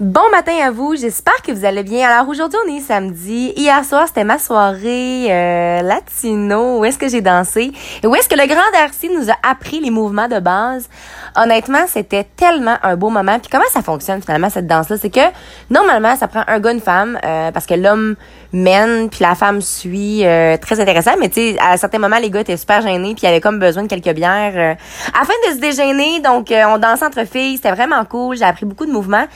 Bon matin à vous, j'espère que vous allez bien. Alors aujourd'hui on est samedi. Hier soir c'était ma soirée euh, latino. Où est-ce que j'ai dansé? Et où est-ce que le grand Darcy nous a appris les mouvements de base? Honnêtement c'était tellement un beau moment. Puis comment ça fonctionne finalement cette danse-là, c'est que normalement ça prend un gars une femme euh, parce que l'homme mène puis la femme suit. Euh, très intéressant. Mais tu sais à certains moments les gars étaient super gênés puis ils avaient comme besoin de quelques bières afin de se déjeuner. Donc on dansait entre filles. C'était vraiment cool. J'ai appris beaucoup de mouvements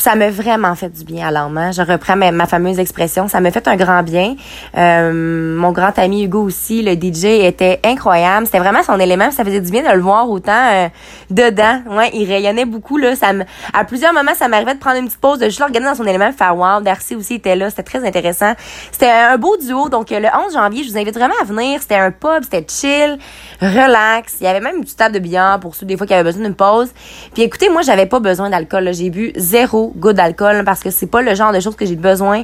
ça m'a vraiment fait du bien à l'âme. Je reprends ma, fameuse expression. Ça m'a fait un grand bien. Euh, mon grand ami Hugo aussi, le DJ, était incroyable. C'était vraiment son élément. Ça faisait du bien de le voir autant euh, dedans. Ouais, il rayonnait beaucoup. Là. Ça me, à plusieurs moments, ça m'arrivait de prendre une petite pause, de juste le regarder dans son élément, faire wow. Darcy aussi était là. C'était très intéressant. C'était un beau duo. Donc, le 11 janvier, je vous invite vraiment à venir. C'était un pub, c'était chill, relax. Il y avait même une petite table de billard pour ceux des fois qui avaient besoin d'une pause. Puis écoutez, moi, j'avais pas besoin d'alcool. J'ai bu zéro goût d'alcool parce que c'est pas le genre de choses que j'ai besoin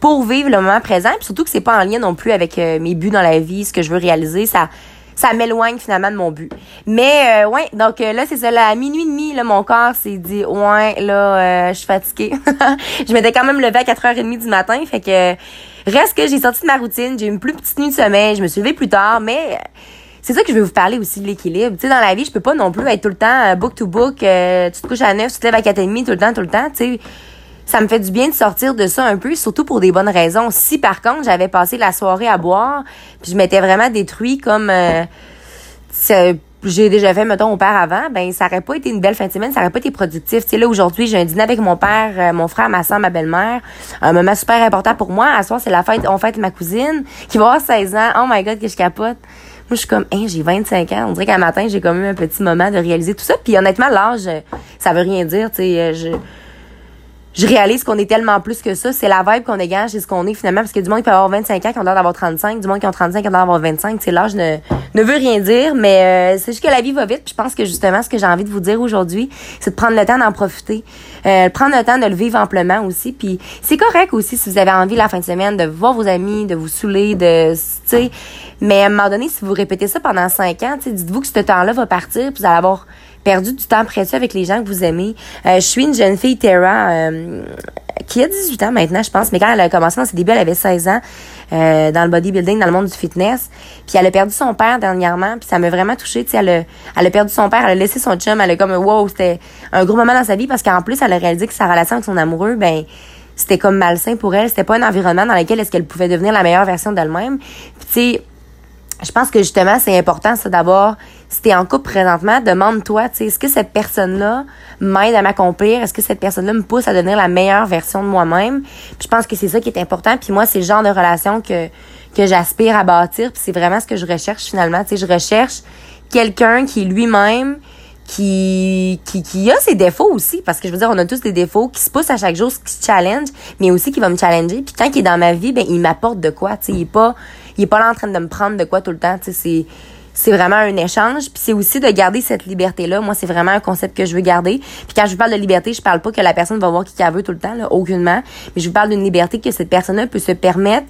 pour vivre le moment présent. Puis surtout que c'est pas en lien non plus avec euh, mes buts dans la vie, ce que je veux réaliser. Ça ça m'éloigne finalement de mon but. Mais euh, ouais, donc euh, là c'est ça là à minuit et demi là mon corps s'est dit ouais là je suis fatiguée. je m'étais quand même levée à 4h30 du matin, fait que reste que j'ai sorti de ma routine, j'ai une plus petite nuit de sommeil, je me suis levée plus tard, mais c'est ça que je vais vous parler aussi de l'équilibre. Tu sais, dans la vie, je peux pas non plus être tout le temps euh, book to book. Euh, tu te couches à 9, tu te lèves à 4h30 tout le temps, tout le temps. Tu sais, ça me fait du bien de sortir de ça un peu, surtout pour des bonnes raisons. Si par contre j'avais passé la soirée à boire, puis je m'étais vraiment détruit comme euh, j'ai déjà fait, mettons, au père avant, ben ça aurait pas été une belle fin de semaine, ça aurait pas été productif. Tu sais, là, aujourd'hui, j'ai un dîner avec mon père, mon frère, ma soeur, ma belle-mère. Un moment super important pour moi. À soir, c'est la fête, on fête ma cousine, qui va avoir 16 ans. Oh my God, que je capote. Moi, je suis comme, hein, j'ai 25 ans. On dirait qu'un matin, j'ai comme eu un petit moment de réaliser tout ça. Puis honnêtement, l'âge, ça veut rien dire. Tu sais, je, je réalise qu'on est tellement plus que ça. C'est la vibe qu'on dégage, c'est ce qu'on est finalement. Parce que du monde qui peut avoir 25 ans, qui ont l'air d'avoir 35, du monde qui ont 35, qui ont l'air d'avoir 25. C'est l'âge ne, ne veut rien dire, mais euh, c'est juste que la vie va vite. Puis je pense que justement, ce que j'ai envie de vous dire aujourd'hui, c'est de prendre le temps d'en profiter. Euh, prendre le temps de le vivre amplement aussi. Puis c'est correct aussi si vous avez envie la fin de semaine de voir vos amis, de vous saouler, de, tu sais. Mais à un moment donné, si vous répétez ça pendant 5 ans, dites-vous que ce temps-là va partir, puis vous allez avoir perdu du temps précieux avec les gens que vous aimez. Euh, je suis une jeune fille, Tara, euh, qui a 18 ans maintenant, je pense, mais quand elle a commencé dans ses débuts, elle avait 16 ans euh, dans le bodybuilding, dans le monde du fitness. Puis elle a perdu son père dernièrement, puis ça m'a vraiment touchée. Elle a, elle a perdu son père, elle a laissé son chum, elle a comme, wow, c'était un gros moment dans sa vie parce qu'en plus, elle a réalisé que sa relation avec son amoureux, ben c'était comme malsain pour elle. C'était pas un environnement dans lequel est-ce qu'elle pouvait devenir la meilleure version d'elle-même. Puis tu sais, je pense que justement, c'est important, ça, d'abord, si t'es en couple présentement, demande-toi, tu sais, est-ce que cette personne-là m'aide à m'accomplir? Est-ce que cette personne-là me pousse à devenir la meilleure version de moi-même? Puis je pense que c'est ça qui est important. Puis moi, c'est le genre de relation que, que j'aspire à bâtir. Puis c'est vraiment ce que je recherche finalement. Tu sais, je recherche quelqu'un qui lui-même qui, qui, qui a ses défauts aussi, parce que je veux dire, on a tous des défauts, qui se pousse à chaque jour, qui se challenge, mais aussi qui va me challenger. Puis quand il est dans ma vie, ben il m'apporte de quoi, tu sais, il est pas, il est pas là en train de me prendre de quoi tout le temps, c'est, c'est vraiment un échange. Puis c'est aussi de garder cette liberté-là. Moi, c'est vraiment un concept que je veux garder. Puis quand je vous parle de liberté, je parle pas que la personne va voir qui qu'elle veut tout le temps, là, aucunement. Mais je vous parle d'une liberté que cette personne-là peut se permettre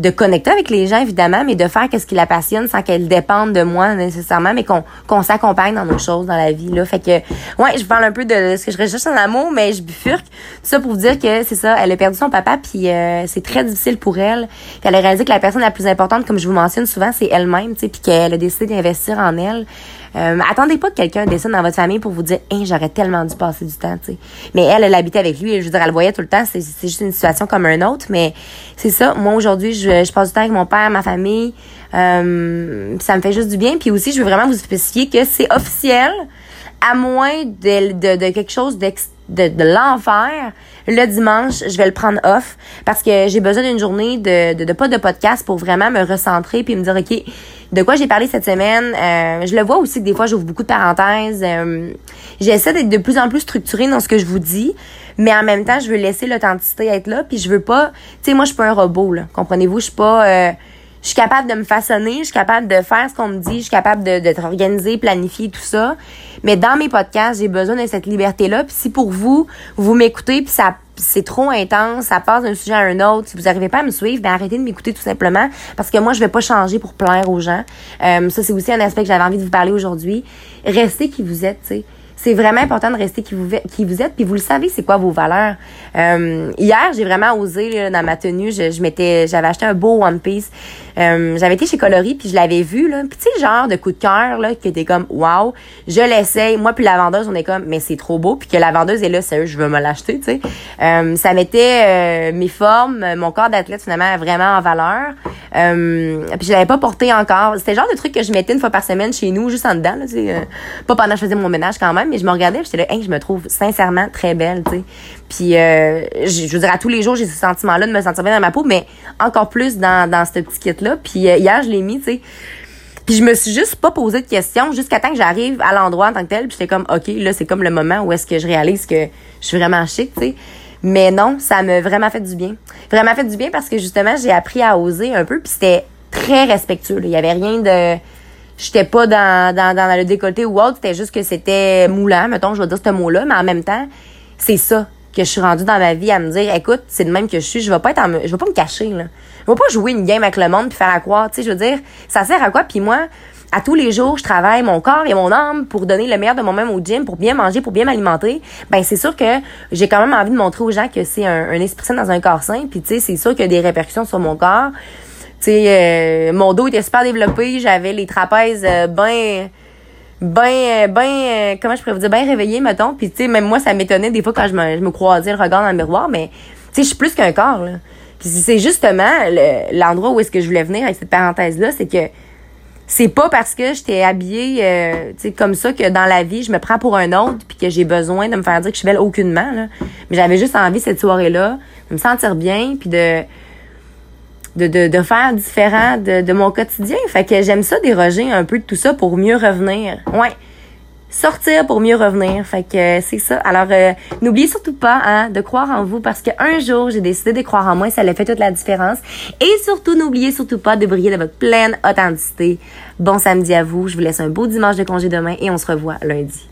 de connecter avec les gens, évidemment, mais de faire qu'est-ce qui la passionne sans qu'elle dépende de moi nécessairement, mais qu'on qu'on s'accompagne dans nos choses dans la vie. Là. Fait que, ouais, je parle un peu de ce que je recherche en amour, mais je bifurque. Ça pour vous dire que c'est ça, elle a perdu son papa, puis euh, c'est très difficile pour elle. Puis elle a réalisé que la personne la plus importante, comme je vous mentionne souvent, c'est elle-même, tu sais, puis qu'elle a décidé d'investir en elle. Euh, attendez pas que quelqu'un décide dans votre famille pour vous dire hein, j'aurais tellement dû passer du temps, tu sais. Mais elle, elle habitait avec lui, je veux dire, elle le voyait tout le temps, c'est juste une situation comme un autre, mais c'est ça. Moi, aujourd'hui, je, je passe du temps avec mon père, ma famille, euh, ça me fait juste du bien. Puis aussi, je veux vraiment vous spécifier que c'est officiel, à moins de, de, quelque chose de, de l'enfer, le dimanche, je vais le prendre off parce que j'ai besoin d'une journée de, de, de, pas de podcast pour vraiment me recentrer puis me dire, OK, de quoi j'ai parlé cette semaine? Euh, je le vois aussi que des fois, j'ouvre beaucoup de parenthèses. Euh, J'essaie d'être de plus en plus structurée dans ce que je vous dis, mais en même temps, je veux laisser l'authenticité être là puis je veux pas... Tu sais, moi, je suis pas un robot, là. Comprenez-vous? Je suis pas... Euh, je suis capable de me façonner, je suis capable de faire ce qu'on me dit, je suis capable d'être organisée, planifier tout ça. Mais dans mes podcasts, j'ai besoin de cette liberté-là. Puis si pour vous, vous m'écoutez, puis ça c'est trop intense, ça passe d'un sujet à un autre, si vous n'arrivez pas à me suivre, ben arrêtez de m'écouter tout simplement parce que moi je vais pas changer pour plaire aux gens. Euh, ça c'est aussi un aspect que j'avais envie de vous parler aujourd'hui. Restez qui vous êtes, tu sais c'est vraiment important de rester qui vous, qui vous êtes, puis vous le savez, c'est quoi vos valeurs. Euh, hier, j'ai vraiment osé là, dans ma tenue. Je, je m'étais, j'avais acheté un beau One Piece. Euh, j'avais été chez Coloris, puis je l'avais vu là. Puis tu sais, genre de coup de cœur là, qui était comme wow, je l'essaye. Moi puis la vendeuse, on est comme mais c'est trop beau, puis que la vendeuse est là, sérieux, je veux me l'acheter, tu sais. Euh, ça mettait mes formes, mon corps d'athlète finalement vraiment en valeur. puis je l'avais pas porté encore. C'était le genre de truc que je mettais une fois par semaine chez nous, juste en dedans, là, pas pendant que je faisais mon ménage quand même mais je me regardais, j'étais là, hey, je me trouve sincèrement très belle, tu sais. Puis, euh, je, veux dire, à tous les jours, j'ai ce sentiment-là de me sentir bien dans ma peau, mais encore plus dans, dans ce petit kit-là. Puis, euh, hier, je l'ai mis, tu sais. Puis, je me suis juste pas posé de questions jusqu'à temps que j'arrive à l'endroit en tant que tel. Puis, j'étais comme, OK, là, c'est comme le moment où est-ce que je réalise que je suis vraiment chic, tu sais. Mais non, ça m'a vraiment fait du bien. Vraiment fait du bien parce que justement, j'ai appris à oser un peu. Puis, c'était très respectueux. Il y avait rien de j'étais pas dans, dans, dans le décolleté ou autre, c'était juste que c'était moulant, mettons, je vais dire ce mot-là, mais en même temps, c'est ça que je suis rendue dans ma vie à me dire, écoute, c'est le même que je suis, je vais pas être en, je vais pas me cacher, là. Je vais pas jouer une game avec le monde puis faire à quoi, tu sais, je veux dire, ça sert à quoi? Puis moi, à tous les jours, je travaille mon corps et mon âme pour donner le meilleur de moi-même au gym, pour bien manger, pour bien m'alimenter. Ben c'est sûr que j'ai quand même envie de montrer aux gens que c'est un, un esprit sain dans un corps sain. Puis tu sais, c'est sûr qu'il y a des répercussions sur mon corps sais, euh, mon dos était super développé, j'avais les trapèzes euh, ben ben ben comment je pourrais vous dire bien réveillés mettons. Puis tu sais même moi ça m'étonnait des fois quand je me, je me croisais le regard dans le miroir mais tu sais je suis plus qu'un corps là. Puis c'est justement l'endroit où est-ce que je voulais venir avec cette parenthèse là c'est que c'est pas parce que j'étais habillée euh, tu sais comme ça que dans la vie je me prends pour un autre puis que j'ai besoin de me faire dire que je suis belle aucunement là. Mais j'avais juste envie cette soirée là de me sentir bien puis de de, de, de faire différent de, de mon quotidien. Fait que j'aime ça déroger un peu de tout ça pour mieux revenir. Ouais. Sortir pour mieux revenir. Fait que c'est ça. Alors, euh, n'oubliez surtout pas hein, de croire en vous parce qu'un jour, j'ai décidé de croire en moi. Ça a fait toute la différence. Et surtout, n'oubliez surtout pas de briller de votre pleine authenticité. Bon samedi à vous. Je vous laisse un beau dimanche de congé demain et on se revoit lundi.